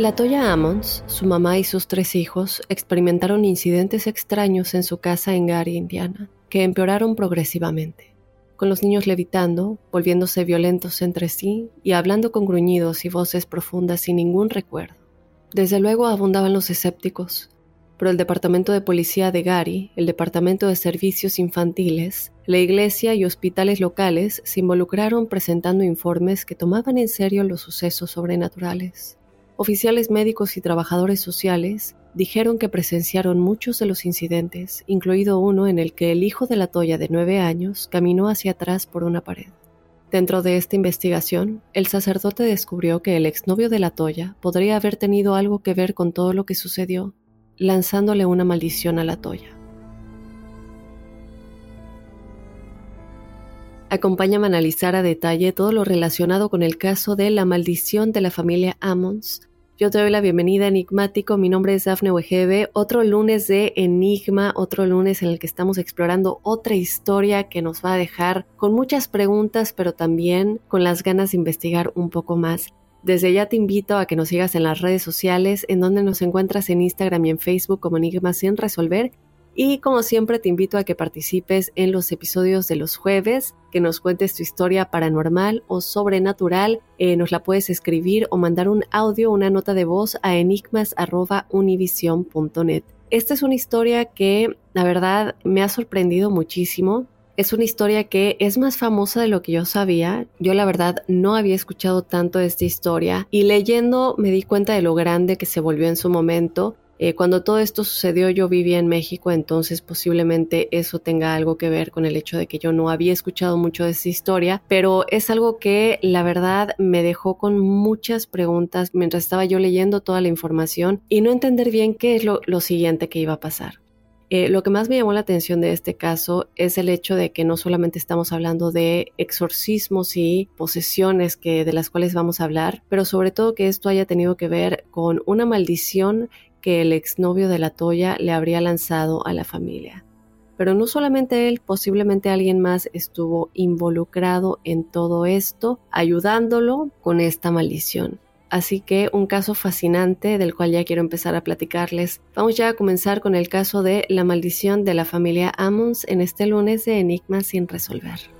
La Toya Ammons, su mamá y sus tres hijos experimentaron incidentes extraños en su casa en Gary, Indiana, que empeoraron progresivamente, con los niños levitando, volviéndose violentos entre sí y hablando con gruñidos y voces profundas sin ningún recuerdo. Desde luego abundaban los escépticos, pero el Departamento de Policía de Gary, el Departamento de Servicios Infantiles, la iglesia y hospitales locales se involucraron presentando informes que tomaban en serio los sucesos sobrenaturales. Oficiales médicos y trabajadores sociales dijeron que presenciaron muchos de los incidentes, incluido uno en el que el hijo de la Toya de nueve años caminó hacia atrás por una pared. Dentro de esta investigación, el sacerdote descubrió que el exnovio de la Toya podría haber tenido algo que ver con todo lo que sucedió, lanzándole una maldición a la Toya. Acompáñame a analizar a detalle todo lo relacionado con el caso de la maldición de la familia Ammons yo te doy la bienvenida, Enigmático. Mi nombre es Dafne Wegebe. Otro lunes de Enigma, otro lunes en el que estamos explorando otra historia que nos va a dejar con muchas preguntas, pero también con las ganas de investigar un poco más. Desde ya te invito a que nos sigas en las redes sociales, en donde nos encuentras en Instagram y en Facebook como Enigma sin resolver y como siempre te invito a que participes en los episodios de los jueves, que nos cuentes tu historia paranormal o sobrenatural. Eh, nos la puedes escribir o mandar un audio, una nota de voz a enigmas.univision.net. Esta es una historia que la verdad me ha sorprendido muchísimo. Es una historia que es más famosa de lo que yo sabía. Yo la verdad no había escuchado tanto esta historia y leyendo me di cuenta de lo grande que se volvió en su momento eh, cuando todo esto sucedió yo vivía en México, entonces posiblemente eso tenga algo que ver con el hecho de que yo no había escuchado mucho de esa historia, pero es algo que la verdad me dejó con muchas preguntas mientras estaba yo leyendo toda la información y no entender bien qué es lo, siguiente que iba a pasar. Eh, lo que más me llamó la atención de este caso es el hecho de que no solamente estamos hablando de exorcismos y posesiones que, de las cuales vamos a hablar, pero sobre todo que esto haya tenido que ver con una maldición que el exnovio de la Toya le habría lanzado a la familia. Pero no solamente él, posiblemente alguien más estuvo involucrado en todo esto, ayudándolo con esta maldición. Así que un caso fascinante del cual ya quiero empezar a platicarles. Vamos ya a comenzar con el caso de la maldición de la familia Ammons en este lunes de Enigmas sin resolver.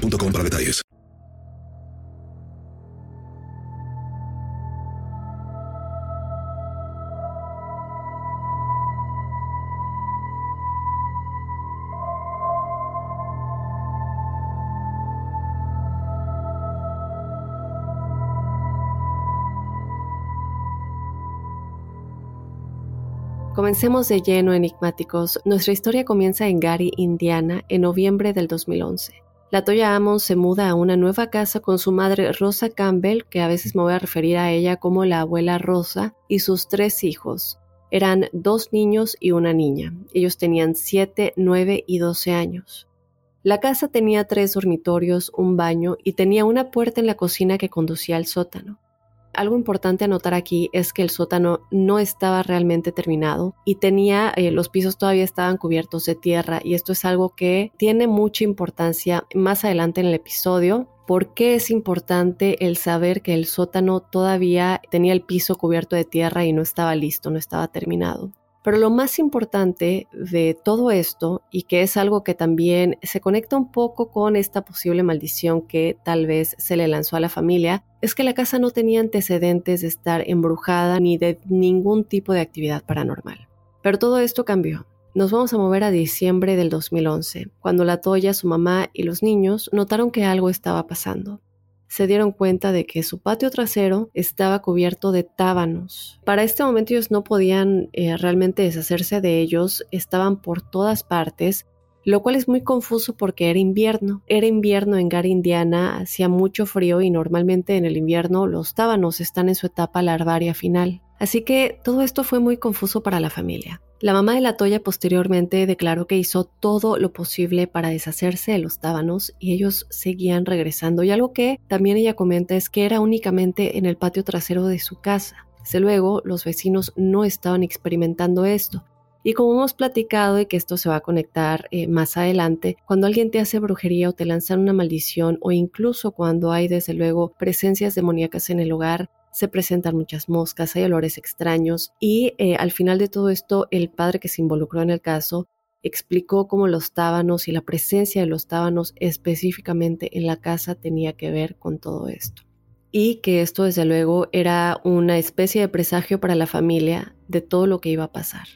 para detalles. Comencemos de lleno, enigmáticos. Nuestra historia comienza en Gary, Indiana, en noviembre del 2011. La Toya Amon se muda a una nueva casa con su madre Rosa Campbell, que a veces me voy a referir a ella como la abuela Rosa, y sus tres hijos. Eran dos niños y una niña. Ellos tenían 7, 9 y 12 años. La casa tenía tres dormitorios, un baño y tenía una puerta en la cocina que conducía al sótano algo importante a notar aquí es que el sótano no estaba realmente terminado y tenía, eh, los pisos todavía estaban cubiertos de tierra y esto es algo que tiene mucha importancia más adelante en el episodio. ¿Por qué es importante el saber que el sótano todavía tenía el piso cubierto de tierra y no estaba listo, no estaba terminado? Pero lo más importante de todo esto, y que es algo que también se conecta un poco con esta posible maldición que tal vez se le lanzó a la familia, es que la casa no tenía antecedentes de estar embrujada ni de ningún tipo de actividad paranormal. Pero todo esto cambió. Nos vamos a mover a diciembre del 2011, cuando la Toya, su mamá y los niños notaron que algo estaba pasando se dieron cuenta de que su patio trasero estaba cubierto de tábanos. Para este momento ellos no podían eh, realmente deshacerse de ellos, estaban por todas partes, lo cual es muy confuso porque era invierno. Era invierno en Gary, Indiana, hacía mucho frío y normalmente en el invierno los tábanos están en su etapa larvaria final. Así que todo esto fue muy confuso para la familia. La mamá de la Toya posteriormente declaró que hizo todo lo posible para deshacerse de los tábanos y ellos seguían regresando. Y algo que también ella comenta es que era únicamente en el patio trasero de su casa. Desde luego, los vecinos no estaban experimentando esto. Y como hemos platicado y que esto se va a conectar eh, más adelante, cuando alguien te hace brujería o te lanzan una maldición o incluso cuando hay desde luego presencias demoníacas en el hogar, se presentan muchas moscas, hay olores extraños y eh, al final de todo esto el padre que se involucró en el caso explicó cómo los tábanos y la presencia de los tábanos específicamente en la casa tenía que ver con todo esto. Y que esto desde luego era una especie de presagio para la familia de todo lo que iba a pasar.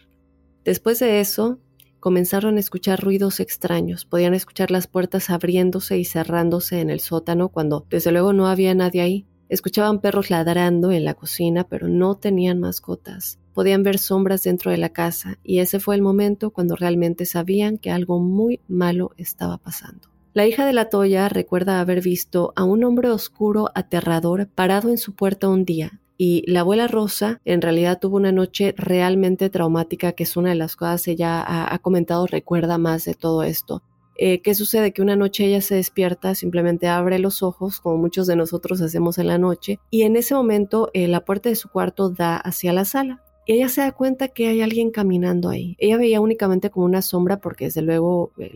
Después de eso, comenzaron a escuchar ruidos extraños. Podían escuchar las puertas abriéndose y cerrándose en el sótano cuando desde luego no había nadie ahí. Escuchaban perros ladrando en la cocina, pero no tenían mascotas. Podían ver sombras dentro de la casa y ese fue el momento cuando realmente sabían que algo muy malo estaba pasando. La hija de la Toya recuerda haber visto a un hombre oscuro aterrador parado en su puerta un día y la abuela Rosa en realidad tuvo una noche realmente traumática, que es una de las cosas ella ha, ha comentado, recuerda más de todo esto. Eh, ¿Qué sucede? Que una noche ella se despierta, simplemente abre los ojos, como muchos de nosotros hacemos en la noche, y en ese momento eh, la puerta de su cuarto da hacia la sala. Y ella se da cuenta que hay alguien caminando ahí. Ella veía únicamente como una sombra porque desde luego eh,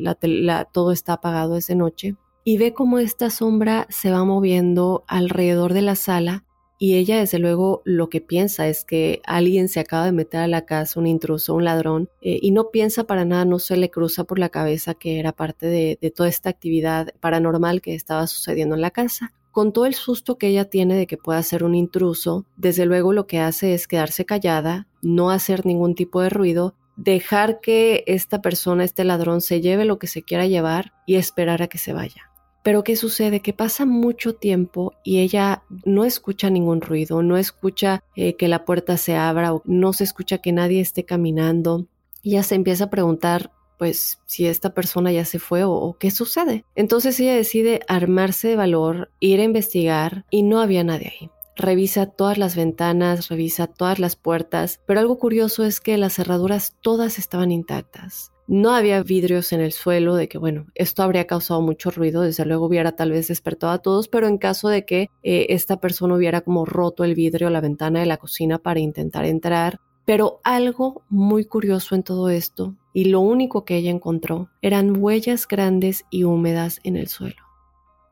todo está apagado esa noche. Y ve como esta sombra se va moviendo alrededor de la sala y ella desde luego lo que piensa es que alguien se acaba de meter a la casa, un intruso, un ladrón, eh, y no piensa para nada, no se le cruza por la cabeza que era parte de, de toda esta actividad paranormal que estaba sucediendo en la casa. Con todo el susto que ella tiene de que pueda ser un intruso, desde luego lo que hace es quedarse callada, no hacer ningún tipo de ruido, dejar que esta persona, este ladrón, se lleve lo que se quiera llevar y esperar a que se vaya. Pero ¿qué sucede? Que pasa mucho tiempo y ella no escucha ningún ruido, no escucha eh, que la puerta se abra o no se escucha que nadie esté caminando. Ella se empieza a preguntar, pues, si esta persona ya se fue o qué sucede. Entonces ella decide armarse de valor, ir a investigar y no había nadie ahí. revisa todas las ventanas, revisa todas las puertas, pero algo curioso es que las cerraduras todas estaban intactas. No había vidrios en el suelo, de que bueno, esto habría causado mucho ruido, desde luego hubiera tal vez despertado a todos, pero en caso de que eh, esta persona hubiera como roto el vidrio, la ventana de la cocina para intentar entrar. Pero algo muy curioso en todo esto, y lo único que ella encontró, eran huellas grandes y húmedas en el suelo.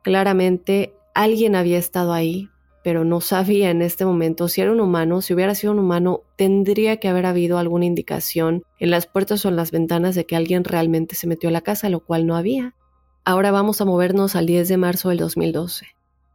Claramente alguien había estado ahí, pero no sabía en este momento si era un humano, si hubiera sido un humano, tendría que haber habido alguna indicación en las puertas o en las ventanas de que alguien realmente se metió a la casa, lo cual no había. Ahora vamos a movernos al 10 de marzo del 2012.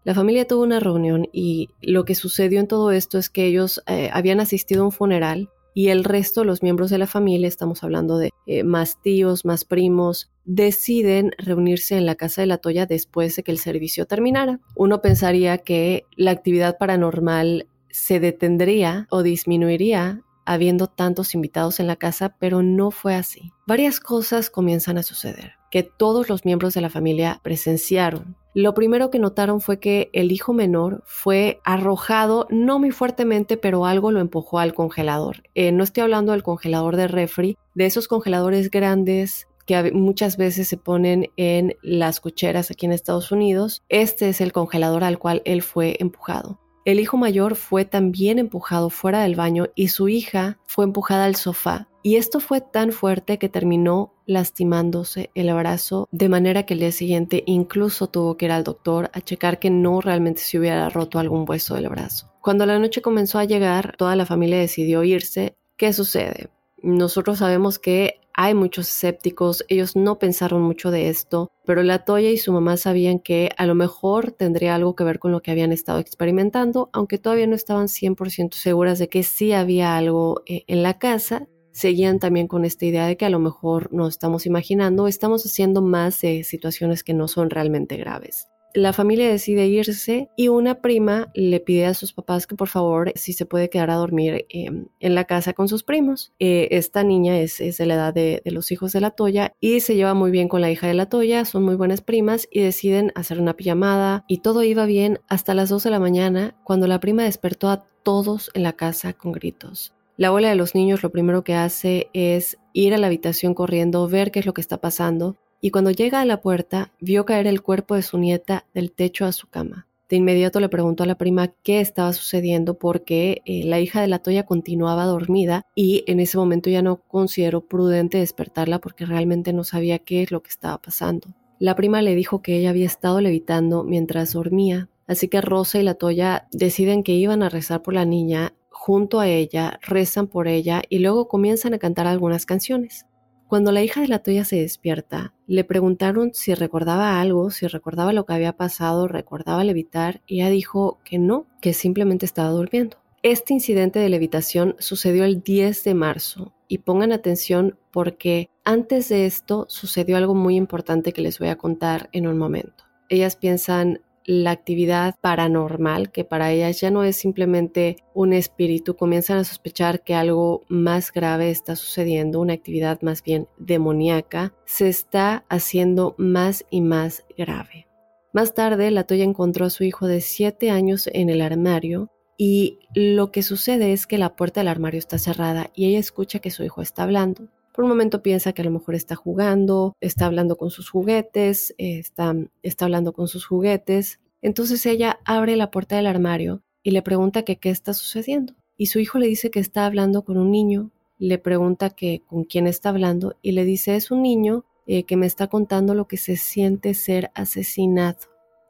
La familia tuvo una reunión y lo que sucedió en todo esto es que ellos eh, habían asistido a un funeral y el resto, los miembros de la familia, estamos hablando de eh, más tíos, más primos, deciden reunirse en la casa de la Toya después de que el servicio terminara. Uno pensaría que la actividad paranormal se detendría o disminuiría habiendo tantos invitados en la casa, pero no fue así. Varias cosas comienzan a suceder que todos los miembros de la familia presenciaron. Lo primero que notaron fue que el hijo menor fue arrojado, no muy fuertemente, pero algo lo empujó al congelador. Eh, no estoy hablando del congelador de refri, de esos congeladores grandes que muchas veces se ponen en las cocheras aquí en Estados Unidos. Este es el congelador al cual él fue empujado. El hijo mayor fue también empujado fuera del baño y su hija fue empujada al sofá. Y esto fue tan fuerte que terminó lastimándose el brazo, de manera que el día siguiente incluso tuvo que ir al doctor a checar que no realmente se hubiera roto algún hueso del brazo. Cuando la noche comenzó a llegar, toda la familia decidió irse. ¿Qué sucede? Nosotros sabemos que hay muchos escépticos, ellos no pensaron mucho de esto, pero la Toya y su mamá sabían que a lo mejor tendría algo que ver con lo que habían estado experimentando, aunque todavía no estaban 100% seguras de que sí había algo eh, en la casa. Seguían también con esta idea de que a lo mejor nos estamos imaginando, estamos haciendo más de situaciones que no son realmente graves la familia decide irse y una prima le pide a sus papás que por favor si se puede quedar a dormir em, en la casa con sus primos. Eh, esta niña es, de la edad de, los hijos de la Toya y se lleva muy bien con la hija de la Toya, son muy buenas primas y deciden hacer una pijamada y todo iba bien hasta las 2 de la mañana cuando la prima despertó a todos en la casa con gritos. La abuela de los niños lo primero que hace es ir a la habitación corriendo, ver qué es lo que está pasando y cuando llega a la puerta vio caer el cuerpo de su nieta del techo a su cama. De inmediato le preguntó a la prima qué estaba sucediendo porque eh, la hija de la Toya continuaba dormida y en ese momento ya no consideró prudente despertarla porque realmente no sabía qué es lo que estaba pasando. La prima le dijo que ella había estado levitando mientras dormía, así que Rosa y la Toya deciden que iban a rezar por la niña junto a ella, rezan por ella y luego comienzan a cantar algunas canciones. Cuando la hija de la Toya se despierta, le preguntaron si recordaba algo, si recordaba lo que había pasado, recordaba levitar, y ella dijo que no, que simplemente estaba durmiendo. Este incidente de levitación sucedió el 10 de marzo y pongan atención porque antes de esto sucedió algo muy importante que les voy a contar en un momento. Ellas piensan, la actividad paranormal, que para ellas ya no es simplemente un espíritu, comienzan a sospechar que algo más grave está sucediendo, una actividad más bien demoníaca, se está haciendo más y más grave. Más tarde, la Toya encontró a su hijo de 7 años en el armario y lo que sucede es que la puerta del armario está cerrada y ella escucha que su hijo está hablando. Por un momento piensa que a lo mejor está jugando, está hablando con sus juguetes, está, está hablando con sus juguetes. Entonces ella abre la puerta del armario y le pregunta que qué está sucediendo. Y su hijo le dice que está hablando con un niño, le pregunta que con quién está hablando y le dice es un niño eh, que me está contando lo que se siente ser asesinado.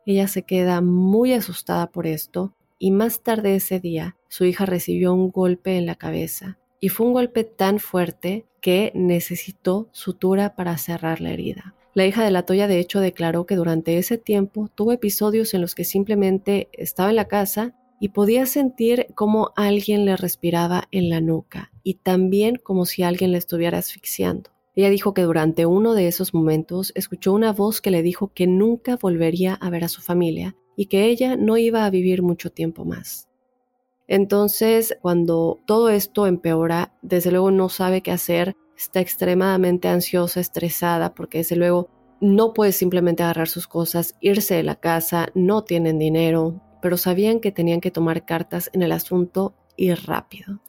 Ella se queda muy asustada por esto y más tarde ese día su hija recibió un golpe en la cabeza y fue un golpe tan fuerte que necesitó sutura para cerrar la herida. La hija de la Toya de hecho declaró que durante ese tiempo tuvo episodios en los que simplemente estaba en la casa y podía sentir como alguien le respiraba en la nuca y también como si alguien le estuviera asfixiando. Ella dijo que durante uno de esos momentos escuchó una voz que le dijo que nunca volvería a ver a su familia y que ella no iba a vivir mucho tiempo más. Entonces, cuando todo esto empeora, desde luego no sabe qué hacer, está extremadamente ansiosa, estresada, porque desde luego no puede simplemente agarrar sus cosas, irse de la casa, no tienen dinero, pero sabían que tenían que tomar cartas en el asunto y rápido.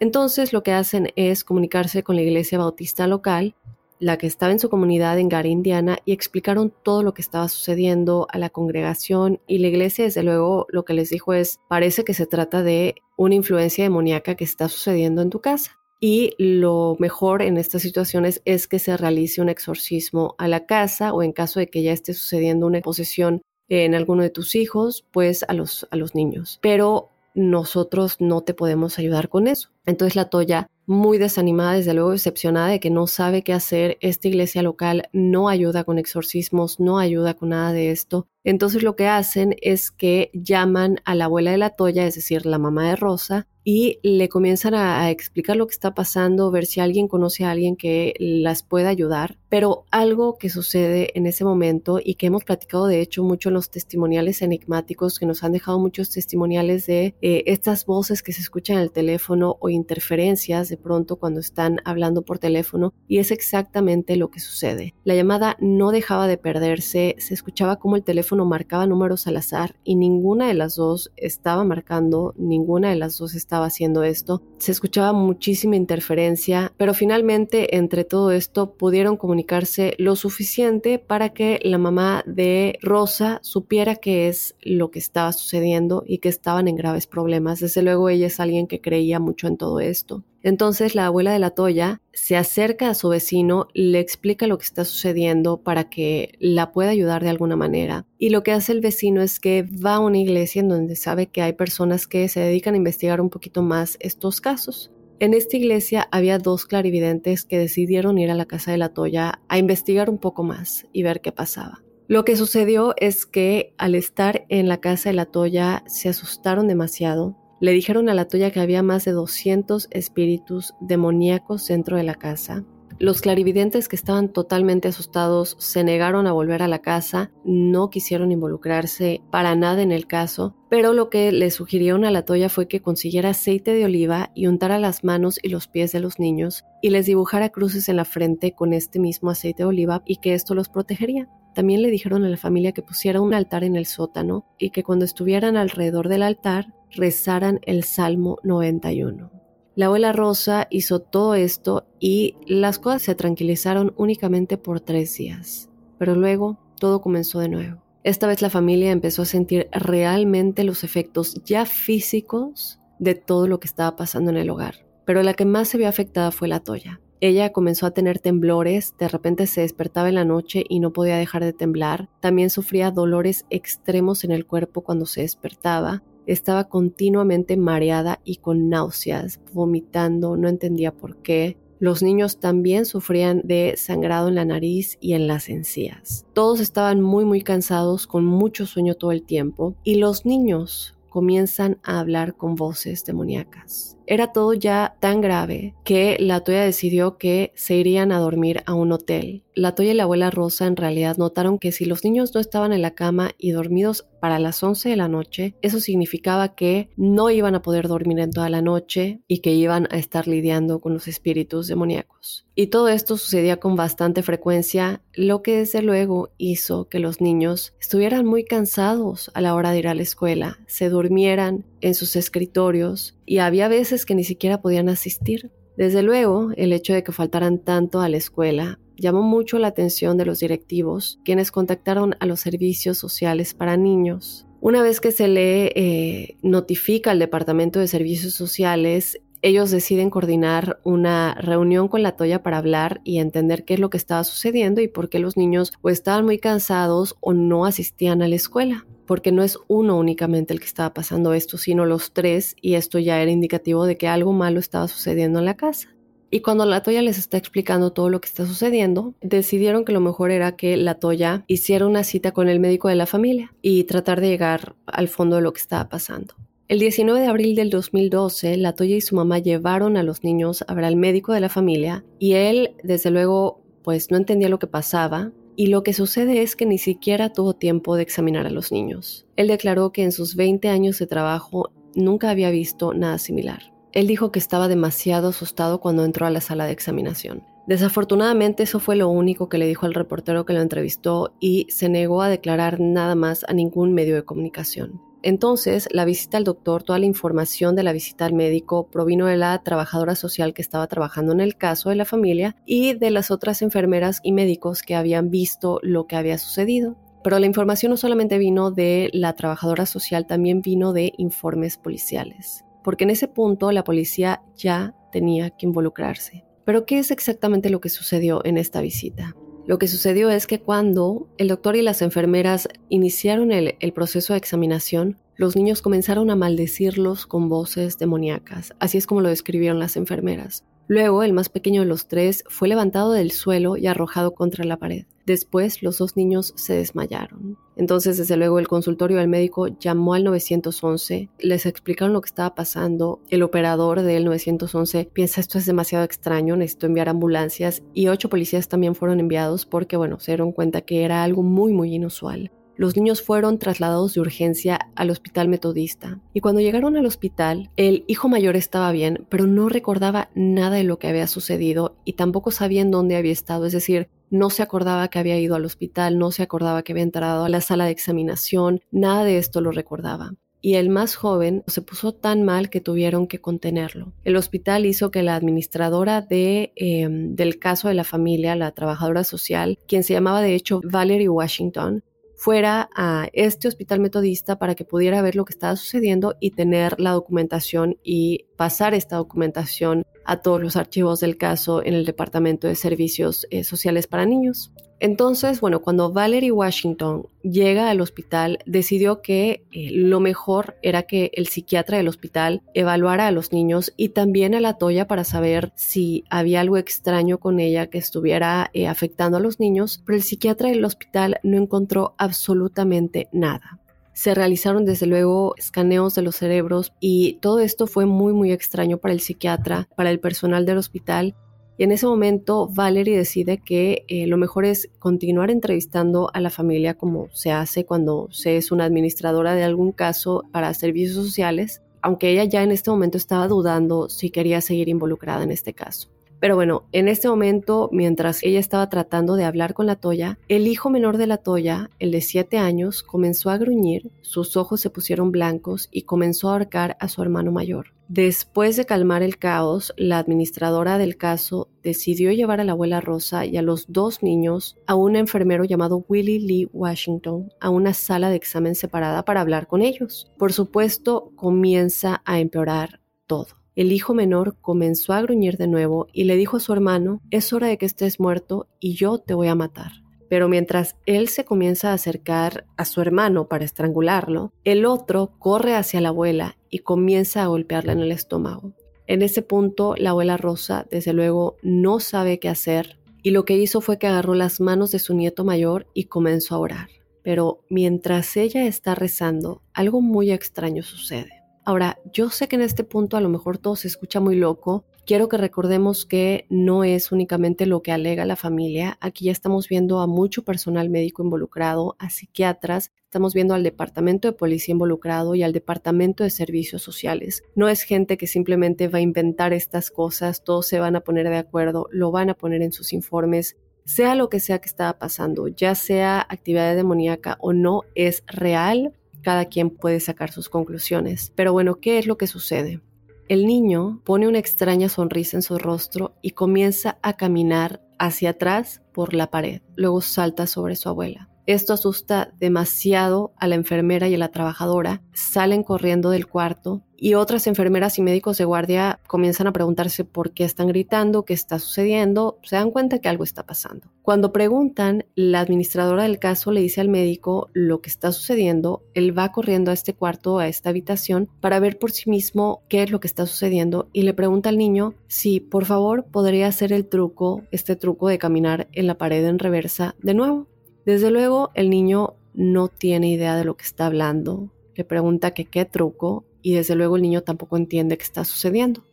Entonces lo que hacen es comunicarse con la iglesia bautista local, la que estaba en su comunidad en Gary, Indiana, y explicaron todo lo que estaba sucediendo a la congregación y la iglesia desde luego lo que les dijo es, parece que se trata de una influencia demoníaca que está sucediendo en tu casa. Y lo mejor en estas situaciones es que se realice un exorcismo a la casa o en caso de que ya esté sucediendo una posesión en alguno de tus hijos, pues a los, a los niños. Pero nosotros no te podemos ayudar con eso. Entonces la Toya, muy desanimada, desde luego decepcionada de que no sabe qué hacer, esta iglesia local no ayuda con exorcismos, no ayuda con nada de esto. Entonces lo que hacen es que llaman a la abuela de la Toya, es decir, la mamá de Rosa, y le comienzan a, explicar lo que está pasando, ver si alguien conoce a alguien que las pueda ayudar. Pero algo que sucede en ese momento y que hemos platicado de hecho mucho en los testimoniales enigmáticos que nos han dejado muchos testimoniales de eh, estas voces que se escuchan en el teléfono o interferencias de pronto cuando están hablando por teléfono y es exactamente lo que sucede. La llamada no dejaba de perderse, se escuchaba como el teléfono marcaba números al azar y ninguna de las dos estaba marcando, ninguna de las dos estaba estaba haciendo esto. Se escuchaba muchísima interferencia, pero finalmente entre todo esto pudieron comunicarse lo suficiente para que la mamá de Rosa supiera qué es lo que estaba sucediendo y que estaban en graves problemas. Desde luego ella es alguien que creía mucho en todo esto. Entonces la abuela de la Toya se acerca a su vecino, le explica lo que está sucediendo para que la pueda ayudar de alguna manera. Y lo que hace el vecino es que va a una iglesia en donde sabe que hay personas que se dedican a investigar un poquito más estos casos. En esta iglesia había dos clarividentes que decidieron ir a la casa de la Toya a investigar un poco más y ver qué pasaba. Lo que sucedió es que al estar en la casa de la Toya se asustaron demasiado, le dijeron a la Toya que había más de 200 espíritus demoníacos dentro de la casa. Los clarividentes que estaban totalmente asustados se negaron a volver a la casa, no quisieron involucrarse para nada en el caso, pero lo que le sugirieron a la Toya fue que consiguiera aceite de oliva y untara las manos y los pies de los niños y les dibujara cruces en la frente con este mismo aceite de oliva y que esto los protegería. También le dijeron a la familia que pusiera un altar en el sótano y que cuando estuvieran alrededor del altar rezaran el Salmo 91. La abuela Rosa hizo todo esto y las cosas se tranquilizaron únicamente por tres días, pero luego todo comenzó de nuevo. Esta vez la familia empezó a sentir realmente los efectos ya físicos de todo lo que estaba pasando en el hogar, pero la que más se vio afectada fue la Toya. Ella comenzó a tener temblores, de repente se despertaba en la noche y no podía dejar de temblar, también sufría dolores extremos en el cuerpo cuando se despertaba, estaba continuamente mareada y con náuseas, vomitando, no entendía por qué. Los niños también sufrían de sangrado en la nariz y en las encías. Todos estaban muy muy cansados, con mucho sueño todo el tiempo, y los niños comienzan a hablar con voces demoníacas. Era todo ya tan grave que la Toya decidió que se irían a dormir a un hotel. La Toya y la abuela Rosa en realidad notaron que si los niños no estaban en la cama y dormidos para las 11 de la noche, eso significaba que no iban a poder dormir en toda la noche y que iban a estar lidiando con los espíritus demoníacos. Y todo esto sucedía con bastante frecuencia, lo que desde luego hizo que los niños estuvieran muy cansados a la hora de ir a la escuela, se durmieran en sus escritorios y había veces que ni siquiera podían asistir. Desde luego, el hecho de que faltaran tanto a la escuela llamó mucho la atención de los directivos, quienes contactaron a los servicios sociales para niños. Una vez que se le eh, notifica al Departamento de Servicios Sociales, ellos deciden coordinar una reunión con la Toya para hablar y entender qué es lo que estaba sucediendo y por qué los niños o estaban muy cansados o no asistían a la escuela porque no es uno únicamente el que estaba pasando esto, sino los tres, y esto ya era indicativo de que algo malo estaba sucediendo en la casa. Y cuando la Toya les está explicando todo lo que está sucediendo, decidieron que lo mejor era que la Toya hiciera una cita con el médico de la familia y tratar de llegar al fondo de lo que estaba pasando. El 19 de abril del 2012, la Toya y su mamá llevaron a los niños a ver al médico de la familia y él, desde luego, pues no entendía lo que pasaba, y lo que sucede es que ni siquiera tuvo tiempo de examinar a los niños. Él declaró que en sus 20 años de trabajo nunca había visto nada similar. Él dijo que estaba demasiado asustado cuando entró a la sala de examinación. Desafortunadamente eso fue lo único que le dijo al reportero que lo entrevistó y se negó a declarar nada más a ningún medio de comunicación. Entonces, la visita al doctor, toda la información de la visita al médico provino de la trabajadora social que estaba trabajando en el caso de la familia y de las otras enfermeras y médicos que habían visto lo que había sucedido. Pero la información no solamente vino de la trabajadora social, también vino de informes policiales, porque en ese punto la policía ya tenía que involucrarse. Pero ¿qué es exactamente lo que sucedió en esta visita? Lo que sucedió es que cuando el doctor y las enfermeras iniciaron el, proceso de examinación, los niños comenzaron a maldecirlos con voces demoníacas, así es como lo describieron las enfermeras. Luego, el más pequeño de los tres fue levantado del suelo y arrojado contra la pared. Después, los dos niños se desmayaron. Entonces, desde luego, el consultorio del médico llamó al 911, les explicaron lo que estaba pasando. El operador del 911 piensa esto es demasiado extraño, necesito enviar ambulancias y ocho policías también fueron enviados porque, bueno, se dieron cuenta que era algo muy, muy inusual. Los niños fueron trasladados de urgencia al hospital metodista y cuando llegaron al hospital, el hijo mayor estaba bien, pero no recordaba nada de lo que había sucedido y tampoco sabía en dónde había estado, es decir, no se acordaba que había ido al hospital, no se acordaba que había entrado a la sala de examinación, nada de esto lo recordaba y el más joven se puso tan mal que tuvieron que contenerlo. El hospital hizo que la administradora em, del caso de la familia, la trabajadora social, quien se llamaba de hecho Valerie Washington, fuera a este hospital metodista para que pudiera ver lo que estaba sucediendo y tener la documentación y pasar esta documentación a todos los archivos del caso en el Departamento de Servicios eh, Sociales para Niños. Entonces, bueno, cuando Valerie Washington llega al hospital, decidió que eh, lo mejor era que el psiquiatra del hospital evaluara a los niños y también a la Toya para saber si había algo extraño con ella que estuviera eh, afectando a los niños, pero el psiquiatra del hospital no encontró absolutamente nada. Se realizaron desde luego escaneos de los cerebros y todo esto fue muy muy extraño para el psiquiatra, para el personal del hospital y en ese momento Valerie decide que eh, lo mejor es continuar entrevistando a la familia como se hace cuando se es una administradora de algún caso para servicios sociales, aunque ella ya en este momento estaba dudando si quería seguir involucrada en este caso. Pero bueno, en este momento, mientras ella estaba tratando de hablar con la Toya, el hijo menor de la Toya, el de 7 años, comenzó a gruñir, sus ojos se pusieron blancos y comenzó a ahorcar a su hermano mayor. Después de calmar el caos, la administradora del caso decidió llevar a la abuela Rosa y a los dos niños a un enfermero llamado Willie Lee Washington a una sala de examen separada para hablar con ellos. Por supuesto, comienza a empeorar todo. El hijo menor comenzó a gruñir de nuevo y le dijo a su hermano, es hora de que estés muerto y yo te voy a matar. Pero mientras él se comienza a acercar a su hermano para estrangularlo, el otro corre hacia la abuela y comienza a golpearla en el estómago. En ese punto, la abuela Rosa, desde luego, no sabe qué hacer y lo que hizo fue que agarró las manos de su nieto mayor y comenzó a orar. Pero mientras ella está rezando, algo muy extraño sucede. Ahora, yo sé que en este punto a lo mejor todo se escucha muy loco. Quiero que recordemos que no es únicamente lo que alega la familia. Aquí ya estamos viendo a mucho personal médico involucrado, a psiquiatras, estamos viendo al departamento de policía involucrado y al departamento de servicios sociales. No es gente que simplemente va a inventar estas cosas, todos se van a poner de acuerdo, lo van a poner en sus informes. Sea lo que sea que estaba pasando, ya sea actividad demoníaca o no, es real cada quien puede sacar sus conclusiones. Pero bueno, ¿qué es lo que sucede? El niño pone una extraña sonrisa en su rostro y comienza a caminar hacia atrás por la pared. Luego salta sobre su abuela. Esto asusta demasiado a la enfermera y a la trabajadora. Salen corriendo del cuarto y otras enfermeras y médicos de guardia comienzan a preguntarse por qué están gritando, qué está sucediendo. Se dan cuenta que algo está pasando. Cuando preguntan, la administradora del caso le dice al médico lo que está sucediendo. Él va corriendo a este cuarto, a esta habitación, para ver por sí mismo qué es lo que está sucediendo y le pregunta al niño si por favor podría hacer el truco, este truco de caminar en la pared en reversa de nuevo. Desde luego, el niño no tiene idea de lo que está hablando, le pregunta que qué truco y desde luego el niño tampoco entiende qué está sucediendo.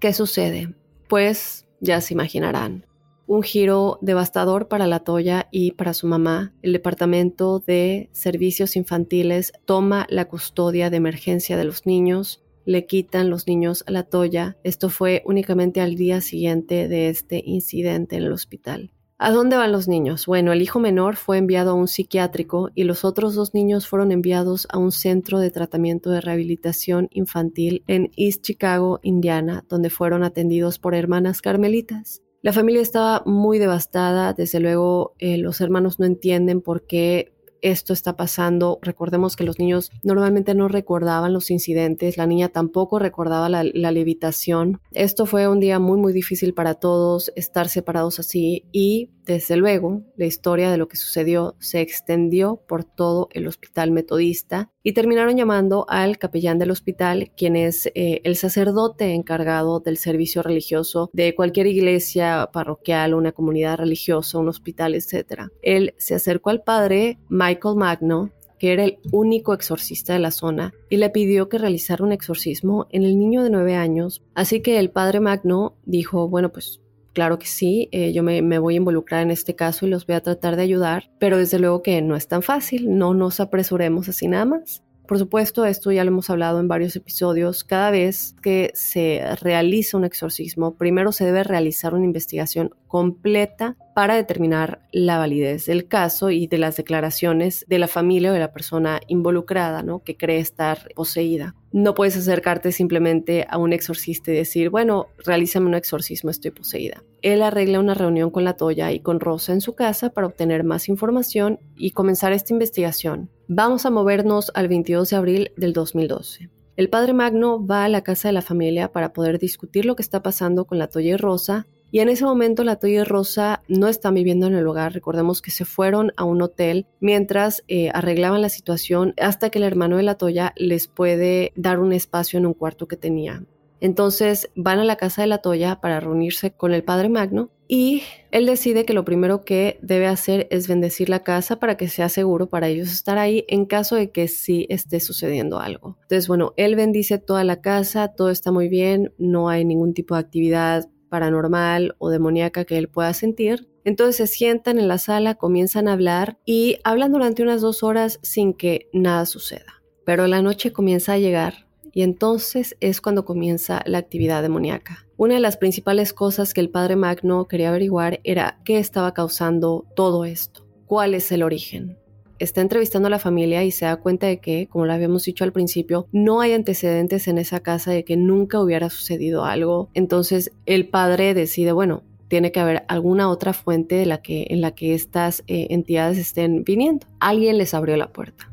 ¿Qué sucede? Pues ya se imaginarán. Un giro devastador para la Toya y para su mamá. El Departamento de Servicios Infantiles toma la custodia de emergencia de los niños, le quitan los niños a la Toya. Esto fue únicamente al día siguiente de este incidente en el hospital. ¿A dónde van los niños? Bueno, el hijo menor fue enviado a un psiquiátrico y los otros dos niños fueron enviados a un centro de tratamiento de rehabilitación infantil en East Chicago, Indiana, donde fueron atendidos por hermanas carmelitas. La familia estaba muy devastada, desde luego eh, los hermanos no entienden por qué esto está pasando. Recordemos que los niños normalmente no recordaban los incidentes, la niña tampoco recordaba la, levitación. Esto fue un día muy muy difícil para todos, estar separados así y desde luego, la historia de lo que sucedió se extendió por todo el hospital metodista y terminaron llamando al capellán del hospital, quien es eh, el sacerdote encargado del servicio religioso de cualquier iglesia parroquial, una comunidad religiosa, un hospital, etc. Él se acercó al padre Michael Magno, que era el único exorcista de la zona, y le pidió que realizara un exorcismo en el niño de nueve años. Así que el padre Magno dijo, bueno, pues Claro que sí, eh, yo me, me, voy a involucrar en este caso y los voy a tratar de ayudar, pero desde luego que no es tan fácil, no nos apresuremos así nada más. Por supuesto, esto ya lo hemos hablado en varios episodios. Cada vez que se realiza un exorcismo, primero se debe realizar una investigación completa para determinar la validez del caso y de las declaraciones de la familia o de la persona involucrada, ¿no? Que cree estar poseída. No puedes acercarte simplemente a un exorcista y decir, bueno, realízame un exorcismo, estoy poseída. Él arregla una reunión con la Toya y con Rosa en su casa para obtener más información y comenzar esta investigación. Vamos a movernos al 22 de abril del 2012. El padre Magno va a la casa de la familia para poder discutir lo que está pasando con la Toya y Rosa y en ese momento la Toya y Rosa no están viviendo en el hogar. Recordemos que se fueron a un hotel mientras eh, arreglaban la situación hasta que el hermano de la Toya les puede dar un espacio en un cuarto que tenía. Entonces van a la casa de la Toya para reunirse con el padre Magno y él decide que lo primero que debe hacer es bendecir la casa para que sea seguro para ellos estar ahí en caso de que sí esté sucediendo algo. Entonces, bueno, él bendice toda la casa, todo está muy bien, no hay ningún tipo de actividad paranormal o demoníaca que él pueda sentir. Entonces se sientan en la sala, comienzan a hablar y hablan durante unas dos horas sin que nada suceda. Pero la noche comienza a llegar y entonces es cuando comienza la actividad demoníaca. Una de las principales cosas que el padre Magno quería averiguar era qué estaba causando todo esto, cuál es el origen está entrevistando a la familia y se da cuenta de que, como lo habíamos dicho al principio, no hay antecedentes en esa casa de que nunca hubiera sucedido algo. Entonces el padre decide, bueno, tiene que haber alguna otra fuente de la que, en la que estas eh, entidades estén viniendo. Alguien les abrió la puerta.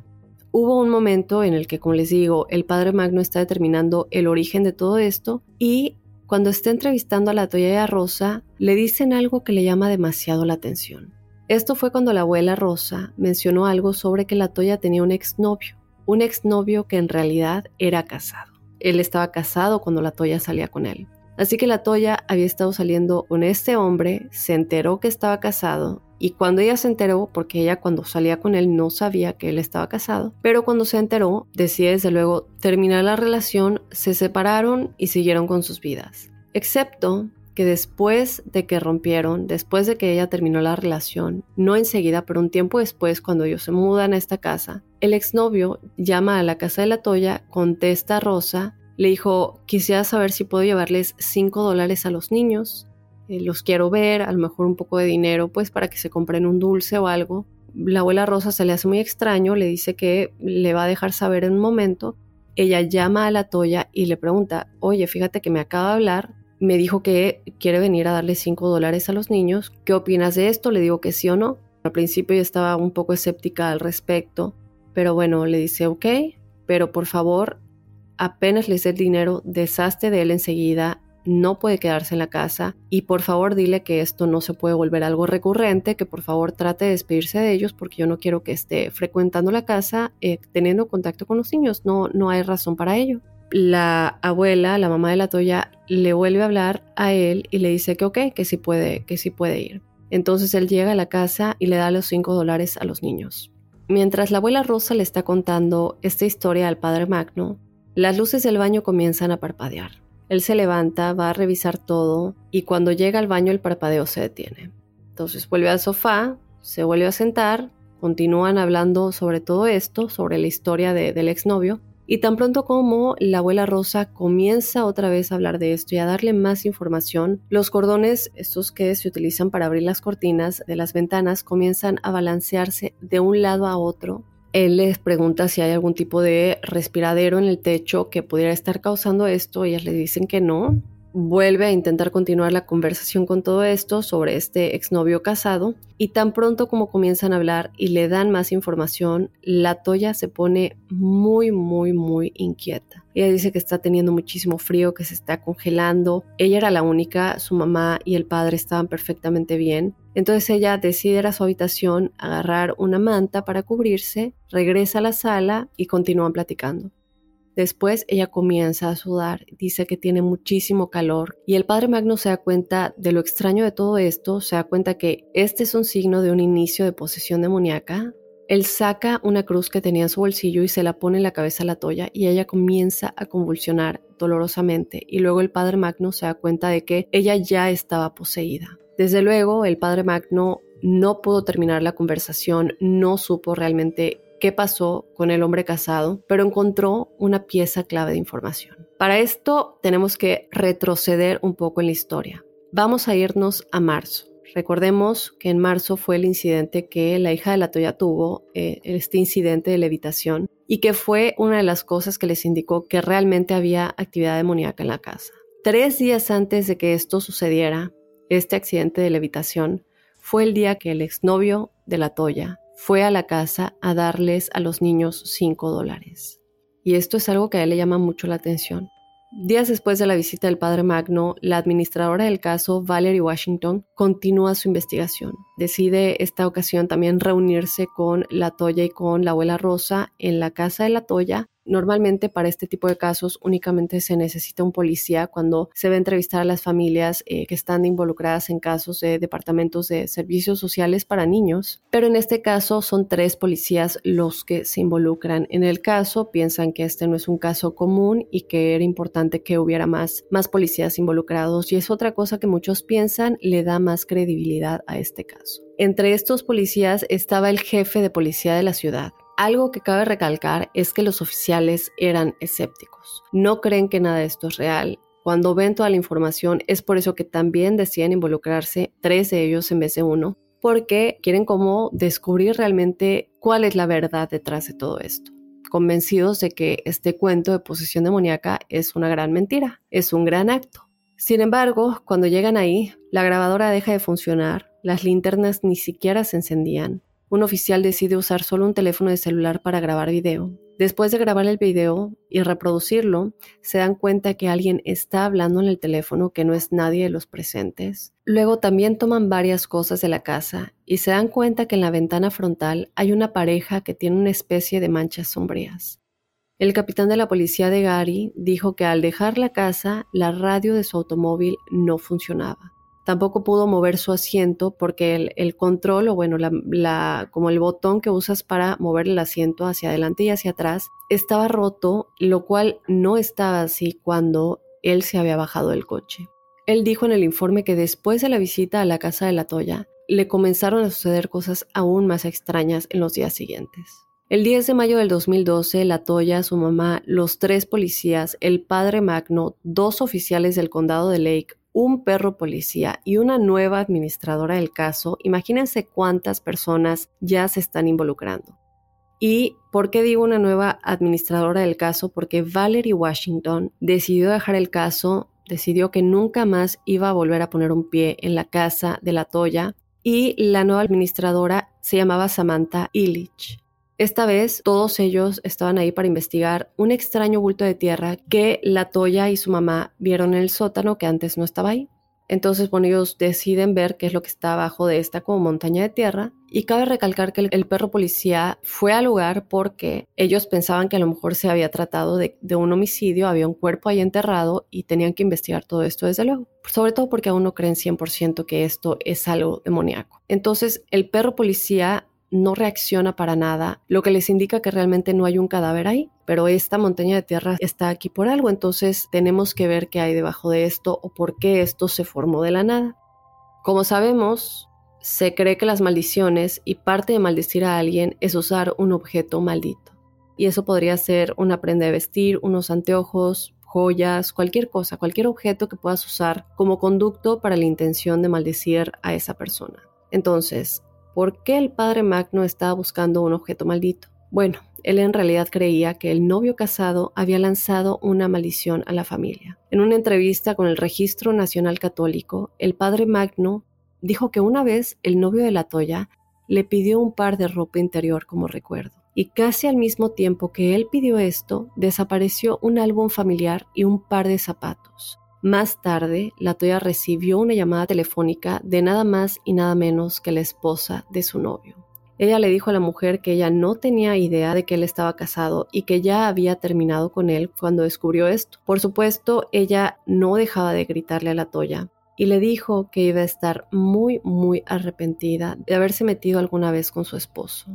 Hubo un momento en el que, como les digo, el padre Magno está determinando el origen de todo esto y cuando está entrevistando a la Toya Rosa, le dicen algo que le llama demasiado la atención. Esto fue cuando la abuela Rosa mencionó algo sobre que la Toya tenía un exnovio, un exnovio que en realidad era casado. Él estaba casado cuando la Toya salía con él. Así que la Toya había estado saliendo con este hombre, se enteró que estaba casado y cuando ella se enteró, porque ella cuando salía con él no sabía que él estaba casado, pero cuando se enteró, decide desde luego terminar la relación, se separaron y siguieron con sus vidas. Excepto que después de que rompieron, después de que ella terminó la relación, no enseguida, pero un tiempo después, cuando ellos se mudan a esta casa, el exnovio llama a la casa de la Toya, contesta a Rosa, le dijo, quisiera saber si puedo llevarles 5 dólares a los niños, eh, los quiero ver, a lo mejor un poco de dinero, pues para que se compren un dulce o algo. La abuela Rosa se le hace muy extraño, le dice que le va a dejar saber en un momento. Ella llama a la Toya y le pregunta, oye, fíjate que me acaba de hablar me dijo que quiere venir a darle 5 dólares a los niños. ¿Qué opinas de esto? Le digo que sí o no. Al principio yo estaba un poco escéptica al respecto, pero bueno, le dice ok, pero por favor, apenas le dé el dinero, deshazte de él enseguida, no puede quedarse en la casa y por favor dile que esto no se puede volver algo recurrente, que por favor trate de despedirse de ellos porque yo no quiero que esté frecuentando la casa eh, teniendo contacto con los niños, no, no hay razón para ello la abuela, la mamá de la Toya, le vuelve a hablar a él y le dice que ok, que sí puede, que sí puede ir. Entonces él llega a la casa y le da los 5 dólares a los niños. Mientras la abuela Rosa le está contando esta historia al padre Magno, las luces del baño comienzan a parpadear. Él se levanta, va a revisar todo y cuando llega al baño el parpadeo se detiene. Entonces vuelve al sofá, se vuelve a sentar, continúan hablando sobre todo esto, sobre la historia del exnovio Y tan pronto como la abuela Rosa comienza otra vez a hablar de esto y a darle más información, los cordones, estos que se utilizan para abrir las cortinas de las ventanas, comienzan a balancearse de un lado a otro. Él les pregunta si hay algún tipo de respiradero en el techo que pudiera estar causando esto. Ellas le dicen que no, vuelve a intentar continuar la conversación con todo esto sobre este exnovio casado y tan pronto como comienzan a hablar y le dan más información, la Toya se pone muy, muy, muy inquieta. Ella dice que está teniendo muchísimo frío, que se está congelando. Ella era la única, su mamá y el padre estaban perfectamente bien. Entonces ella decide ir a su habitación, agarrar una manta para cubrirse, regresa a la sala y continúan platicando. Después ella comienza a sudar, dice que tiene muchísimo calor y el padre Magno se da cuenta de lo extraño de todo esto, se da cuenta que este es un signo de un inicio de posesión demoníaca. Él saca una cruz que tenía en su bolsillo y se la pone en la cabeza a la toya y ella comienza a convulsionar dolorosamente y luego el padre Magno se da cuenta de que ella ya estaba poseída. Desde luego el padre Magno no pudo terminar la conversación, no supo realmente qué pasó con el hombre casado, pero encontró una pieza clave de información. Para esto tenemos que retroceder un poco en la historia. Vamos a irnos a marzo. Recordemos que en marzo fue el incidente que la hija de la Toya tuvo, eh, este incidente de levitación, y que fue una de las cosas que les indicó que realmente había actividad demoníaca en la casa. Tres días antes de que esto sucediera, este accidente de levitación, fue el día que el exnovio de la Toya fue a la casa a darles a los niños 5 dólares. Y esto es algo que a él le llama mucho la atención. Días después de la visita del padre Magno, la administradora del caso, Valerie Washington, continúa su investigación. Decide esta ocasión también reunirse con la Toya y con la abuela Rosa en la casa de la Toya Normalmente para este tipo de casos únicamente se necesita un policía cuando se va a entrevistar a las familias eh, que están involucradas en casos de departamentos de servicios sociales para niños. Pero en este caso son tres policías los que se involucran en el caso. Piensan que este no es un caso común y que era importante que hubiera más, más policías involucrados. Y es otra cosa que muchos piensan le da más credibilidad a este caso. Entre estos policías estaba el jefe de policía de la ciudad, algo que cabe recalcar es que los oficiales eran escépticos. No creen que nada de esto es real. Cuando ven toda la información es por eso que también deciden involucrarse tres de ellos en vez de uno, porque quieren como descubrir realmente cuál es la verdad detrás de todo esto convencidos de que este cuento de posesión demoníaca es una gran mentira, es un gran acto. Sin embargo, cuando llegan ahí, la grabadora deja de funcionar, las linternas ni siquiera se encendían, un oficial decide usar solo un teléfono de celular para grabar video. Después de grabar el video y reproducirlo, se dan cuenta que alguien está hablando en el teléfono que no es nadie de los presentes. Luego también toman varias cosas de la casa y se dan cuenta que en la ventana frontal hay una pareja que tiene una especie de manchas sombrías. El capitán de la policía de Gary dijo que al dejar la casa, la radio de su automóvil no funcionaba. Tampoco pudo mover su asiento porque el, control o bueno, la, como el botón que usas para mover el asiento hacia adelante y hacia atrás estaba roto, lo cual no estaba así cuando él se había bajado del coche. Él dijo en el informe que después de la visita a la casa de la Toya, le comenzaron a suceder cosas aún más extrañas en los días siguientes. El 10 de mayo del 2012, la Toya, su mamá, los tres policías, el padre Magno, dos oficiales del condado de Lake, un perro policía y una nueva administradora del caso, imagínense cuántas personas ya se están involucrando. ¿Y por qué digo una nueva administradora del caso? Porque Valerie Washington decidió dejar el caso, decidió que nunca más iba a volver a poner un pie en la casa de la Toya y la nueva administradora se llamaba Samantha Illich. Esta vez todos ellos estaban ahí para investigar un extraño bulto de tierra que la Toya y su mamá vieron en el sótano que antes no estaba ahí. Entonces, bueno, ellos deciden ver qué es lo que está abajo de esta como montaña de tierra. Y cabe recalcar que el, perro policía fue al lugar porque ellos pensaban que a lo mejor se había tratado de, de, un homicidio, había un cuerpo ahí enterrado y tenían que investigar todo esto desde luego. Sobre todo porque aún no creen 100% que esto es algo demoníaco. Entonces, el perro policía no reacciona para nada, lo que les indica que realmente no hay un cadáver ahí, pero esta montaña de tierra está aquí por algo, entonces tenemos que ver qué hay debajo de esto o por qué esto se formó de la nada. Como sabemos, se cree que las maldiciones y parte de maldecir a alguien es usar un objeto maldito. y eso podría ser una prenda de vestir, unos anteojos, joyas, cualquier cosa, cualquier objeto que puedas usar como conducto para la intención de maldecir a esa persona. Entonces, ¿por qué el padre Magno estaba buscando un objeto maldito? Bueno, él en realidad creía que el novio casado había lanzado una maldición a la familia. En una entrevista con el Registro Nacional Católico, el padre Magno dijo que una vez el novio de la Toya le pidió un par de ropa interior como recuerdo y casi al mismo tiempo que él pidió esto, desapareció un álbum familiar y un par de zapatos. Más tarde, la Toya recibió una llamada telefónica de nada más y nada menos que la esposa de su novio. Ella le dijo a la mujer que ella no tenía idea de que él estaba casado y que ya había terminado con él cuando descubrió esto. Por supuesto, ella no dejaba de gritarle a la Toya y le dijo que iba a estar muy, muy arrepentida de haberse metido alguna vez con su esposo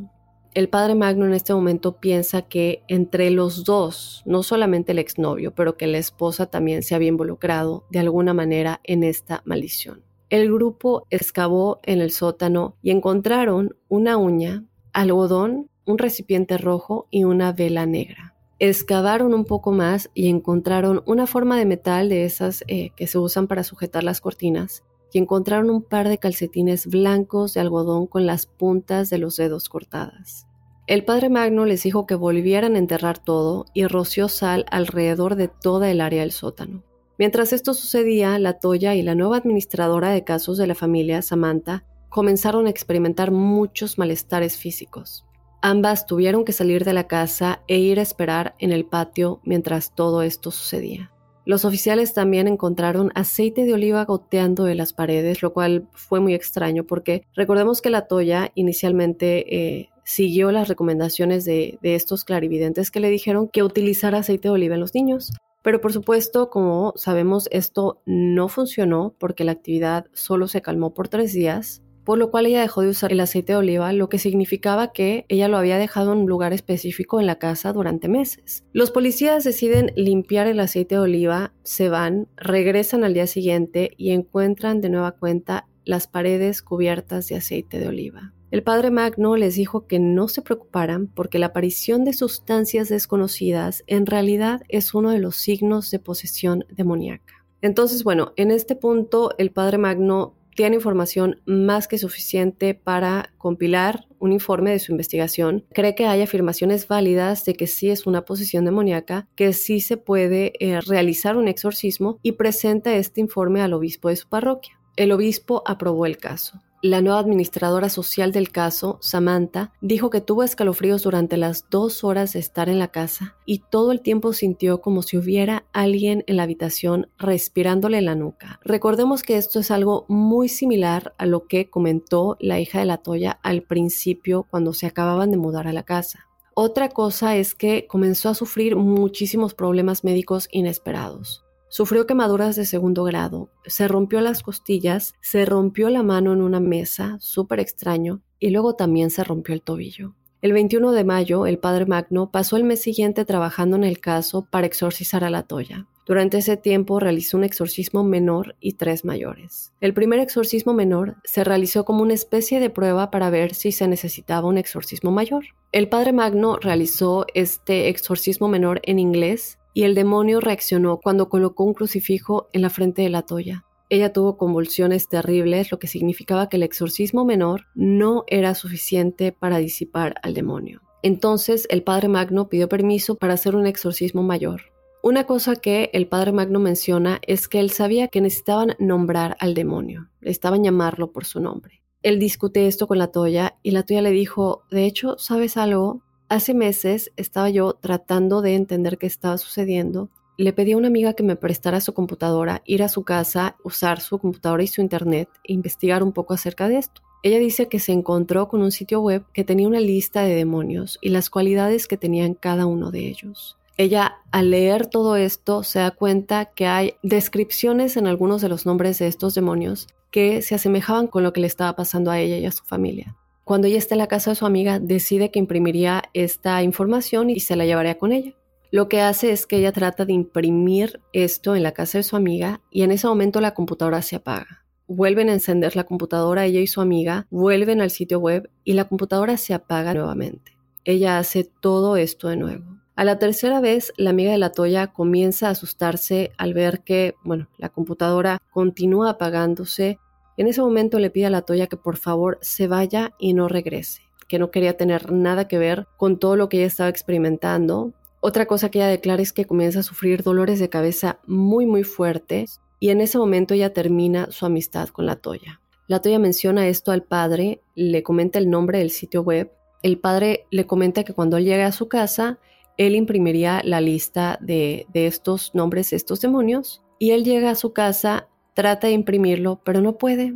el padre Magno en este momento piensa que entre los dos, no solamente el exnovio, pero que la esposa también se había involucrado de alguna manera en esta maldición. El grupo excavó en el sótano y encontraron una uña, algodón, un recipiente rojo y una vela negra. Excavaron un poco más y encontraron una forma de metal de esas eh, que se usan para sujetar las cortinas y encontraron un par de calcetines blancos de algodón con las puntas de los dedos cortadas. El padre Magno les dijo que volvieran a enterrar todo y roció sal alrededor de toda el área del sótano. Mientras esto sucedía, la Toya y la nueva administradora de casos de la familia, Samantha, comenzaron a experimentar muchos malestares físicos. Ambas tuvieron que salir de la casa e ir a esperar en el patio mientras todo esto sucedía. Los oficiales también encontraron aceite de oliva goteando de las paredes, lo cual fue muy extraño porque recordemos que la Toya inicialmente eh, siguió las recomendaciones de, estos clarividentes que le dijeron que utilizara aceite de oliva en los niños. Pero por supuesto, como sabemos, esto no funcionó porque la actividad solo se calmó por tres días por lo cual ella dejó de usar el aceite de oliva, lo que significaba que ella lo había dejado en un lugar específico en la casa durante meses. Los policías deciden limpiar el aceite de oliva, se van, regresan al día siguiente y encuentran de nueva cuenta las paredes cubiertas de aceite de oliva. El padre Magno les dijo que no se preocuparan porque la aparición de sustancias desconocidas en realidad es uno de los signos de posesión demoníaca. Entonces, bueno, en este punto el padre Magno tiene información más que suficiente para compilar un informe de su investigación. Cree que hay afirmaciones válidas de que sí es una posición demoníaca, que sí se puede eh, realizar un exorcismo y presenta este informe al obispo de su parroquia. El obispo aprobó el caso. La nueva administradora social del caso, Samantha, dijo que tuvo escalofríos durante las dos horas de estar en la casa y todo el tiempo sintió como si hubiera alguien en la habitación respirándole en la nuca. Recordemos que esto es algo muy similar a lo que comentó la hija de la Toya al principio cuando se acababan de mudar a la casa. Otra cosa es que comenzó a sufrir muchísimos problemas médicos inesperados. Sufrió quemaduras de segundo grado, se rompió las costillas, se rompió la mano en una mesa, súper extraño, y luego también se rompió el tobillo. El 21 de mayo, el padre Magno pasó el mes siguiente trabajando en el caso para exorcizar a la Toya. Durante ese tiempo realizó un exorcismo menor y tres mayores. El primer exorcismo menor se realizó como una especie de prueba para ver si se necesitaba un exorcismo mayor. El padre Magno realizó este exorcismo menor en inglés y el demonio reaccionó cuando colocó un crucifijo en la frente de la Toya. Ella tuvo convulsiones terribles, lo que significaba que el exorcismo menor no era suficiente para disipar al demonio. Entonces el padre Magno pidió permiso para hacer un exorcismo mayor. Una cosa que el padre Magno menciona es que él sabía que necesitaban nombrar al demonio, estaban llamarlo por su nombre. Él discute esto con la Toya y la Toya le dijo, de hecho, ¿sabes algo? Hace meses estaba yo tratando de entender qué estaba sucediendo. Le pedí a una amiga que me prestara su computadora, ir a su casa, usar su computadora y su internet e investigar un poco acerca de esto. Ella dice que se encontró con un sitio web que tenía una lista de demonios y las cualidades que tenían cada uno de ellos. Ella al leer todo esto se da cuenta que hay descripciones en algunos de los nombres de estos demonios que se asemejaban con lo que le estaba pasando a ella y a su familia. Cuando ella está en la casa de su amiga, decide que imprimiría esta información y se la llevaría con ella. Lo que hace es que ella trata de imprimir esto en la casa de su amiga y en ese momento la computadora se apaga. Vuelven a encender la computadora ella y su amiga, vuelven al sitio web y la computadora se apaga nuevamente. ella hace todo esto de nuevo. A la tercera vez, la amiga de la Toya comienza a asustarse al ver que, bueno, la computadora continúa apagándose. En ese momento le pide a la Toya que por favor se vaya y no regrese, que no quería tener nada que ver con todo lo que ella estaba experimentando. Otra cosa que ella declara es que comienza a sufrir dolores de cabeza muy muy fuertes y en ese momento ella termina su amistad con la Toya. La Toya menciona esto al padre, le comenta el nombre del sitio web. El padre le comenta que cuando él llegue a su casa, él imprimiría la lista de, de estos nombres, estos demonios, y él llega a su casa, trata de imprimirlo, pero no puede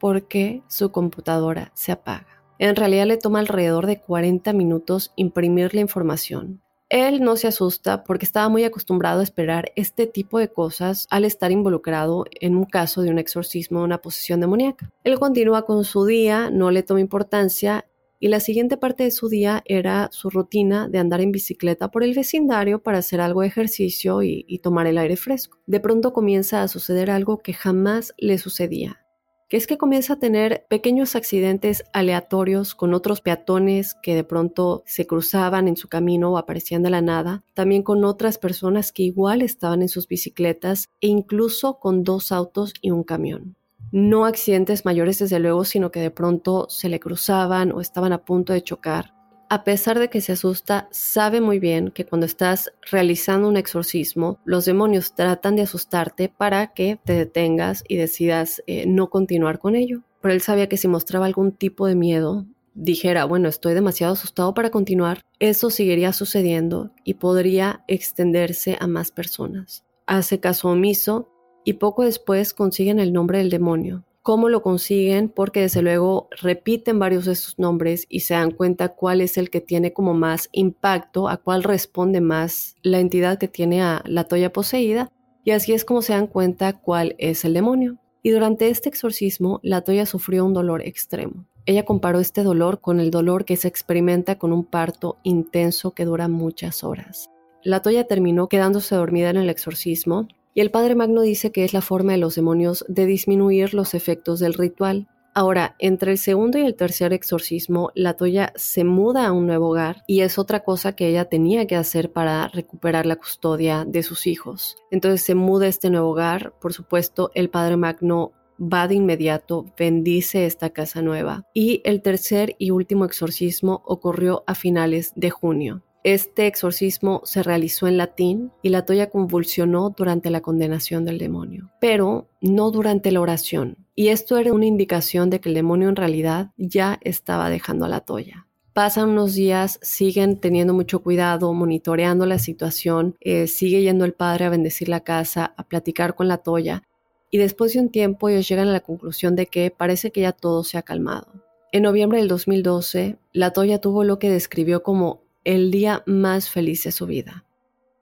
porque su computadora se apaga. En realidad le toma alrededor de 40 minutos imprimir la información. Él no se asusta porque estaba muy acostumbrado a esperar este tipo de cosas al estar involucrado en un caso de un exorcismo o una posesión demoníaca. Él continúa con su día, no le toma importancia y la siguiente parte de su día era su rutina de andar en bicicleta por el vecindario para hacer algo de ejercicio y, tomar el aire fresco. De pronto comienza a suceder algo que jamás le sucedía que es que comienza a tener pequeños accidentes aleatorios con otros peatones que de pronto se cruzaban en su camino o aparecían de la nada, también con otras personas que igual estaban en sus bicicletas e incluso con dos autos y un camión no accidentes mayores desde luego, sino que de pronto se le cruzaban o estaban a punto de chocar. A pesar de que se asusta, sabe muy bien que cuando estás realizando un exorcismo, los demonios tratan de asustarte para que te detengas y decidas eh, no continuar con ello. Pero él sabía que si mostraba algún tipo de miedo, dijera, bueno, estoy demasiado asustado para continuar, eso seguiría sucediendo y podría extenderse a más personas. Hace caso omiso y poco después consiguen el nombre del demonio. ¿Cómo lo consiguen? Porque desde luego repiten varios de estos nombres y se dan cuenta cuál es el que tiene como más impacto, a cuál responde más la entidad que tiene a la toya poseída, y así es como se dan cuenta cuál es el demonio. Y durante este exorcismo, la toya sufrió un dolor extremo. Ella comparó este dolor con el dolor que se experimenta con un parto intenso que dura muchas horas. La toya terminó quedándose dormida en el exorcismo y el Padre Magno dice que es la forma de los demonios de disminuir los efectos del ritual. Ahora, entre el segundo y el tercer exorcismo, la Toya se muda a un nuevo hogar y es otra cosa que ella tenía que hacer para recuperar la custodia de sus hijos. Entonces se muda a este nuevo hogar, por supuesto, el Padre Magno va de inmediato, bendice esta casa nueva y el tercer y último exorcismo ocurrió a finales de junio. Este exorcismo se realizó en latín y la toya convulsionó durante la condenación del demonio, pero no durante la oración. Y esto era una indicación de que el demonio en realidad ya estaba dejando a la toya. Pasan unos días, siguen teniendo mucho cuidado, monitoreando la situación, eh, sigue yendo el padre a bendecir la casa, a platicar con la toya, y después de un tiempo ellos llegan a la conclusión de que parece que ya todo se ha calmado. En noviembre del 2012, la Toya tuvo lo que describió como el día más feliz de su vida.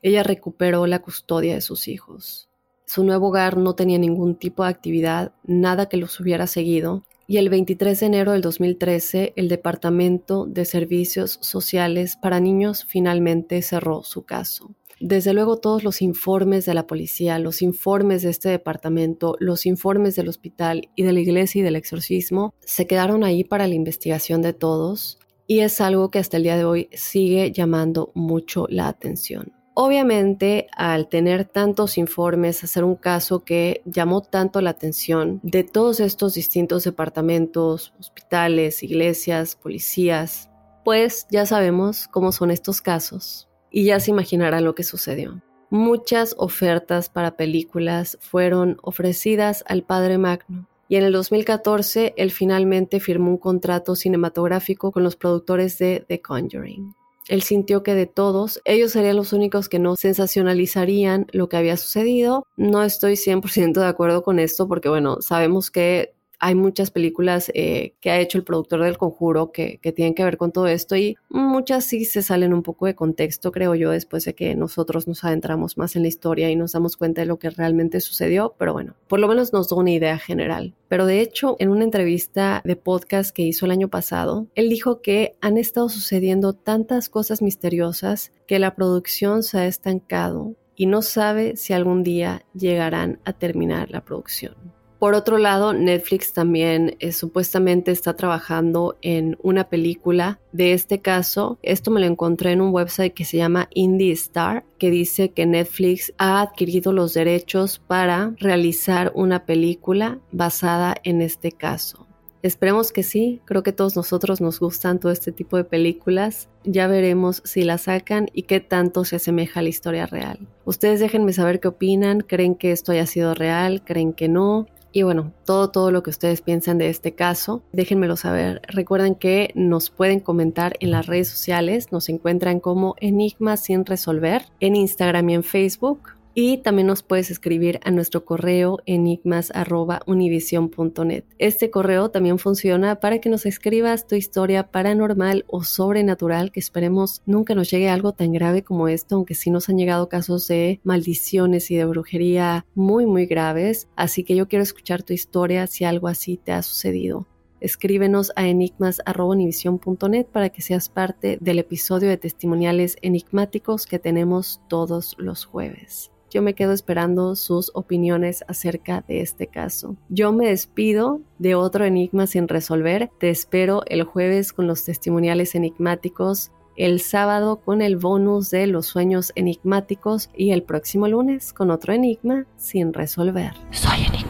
Ella recuperó la custodia de sus hijos. Su nuevo hogar no tenía ningún tipo de actividad, nada que los hubiera seguido, y el 23 de enero del 2013 el Departamento de Servicios Sociales para Niños finalmente cerró su caso. Desde luego todos los informes de la policía, los informes de este departamento, los informes del hospital y de la iglesia y del exorcismo se quedaron ahí para la investigación de todos y es algo que hasta el día de hoy sigue llamando mucho la atención. Obviamente, al tener tantos informes, hacer un caso que llamó tanto la atención de todos estos distintos departamentos, hospitales, iglesias, policías, pues ya sabemos cómo son estos casos y ya se imaginarán lo que sucedió. Muchas ofertas para películas fueron ofrecidas al padre Magno, y en el 2014 él finalmente firmó un contrato cinematográfico con los productores de The Conjuring. Él sintió que de todos, ellos serían los únicos que no sensacionalizarían lo que había sucedido. No estoy 100% de acuerdo con esto porque, bueno, sabemos que hay muchas películas eh, que ha hecho el productor del conjuro que, que, tienen que ver con todo esto y muchas sí se salen un poco de contexto, creo yo, después de que nosotros nos adentramos más en la historia y nos damos cuenta de lo que realmente sucedió, pero bueno, por lo menos nos da una idea general. Pero de hecho, en una entrevista de podcast que hizo el año pasado, él dijo que han estado sucediendo tantas cosas misteriosas que la producción se ha estancado y no sabe si algún día llegarán a terminar la producción. Por otro lado, Netflix también eh, supuestamente está trabajando en una película de este caso. Esto me lo encontré en un website que se llama Indie Star, que dice que Netflix ha adquirido los derechos para realizar una película basada en este caso. Esperemos que sí, creo que todos nosotros nos gustan todo este tipo de películas. Ya veremos si la sacan y qué tanto se asemeja a la historia real. Ustedes déjenme saber qué opinan, creen que esto haya sido real, creen que no. Y bueno, todo, todo lo que ustedes piensan de este caso, déjenmelo saber. Recuerden que nos pueden comentar en las redes sociales, nos encuentran como Enigma sin resolver en Instagram y en Facebook y también nos puedes escribir a nuestro correo enigmas.univision.net. Este correo también funciona para que nos escribas tu historia paranormal o sobrenatural, que esperemos nunca nos llegue algo tan grave como esto, aunque sí nos han llegado casos de maldiciones y de brujería muy, muy graves. Así que yo quiero escuchar tu historia si algo así te ha sucedido. Escríbenos a enigmas.univision.net para que seas parte del episodio de testimoniales enigmáticos que tenemos todos los jueves. Yo me quedo esperando sus opiniones acerca de este caso. Yo me despido de otro enigma sin resolver. Te espero el jueves con los testimoniales enigmáticos, el sábado con el bonus de los sueños enigmáticos y el próximo lunes con otro enigma sin resolver. Soy enigmático.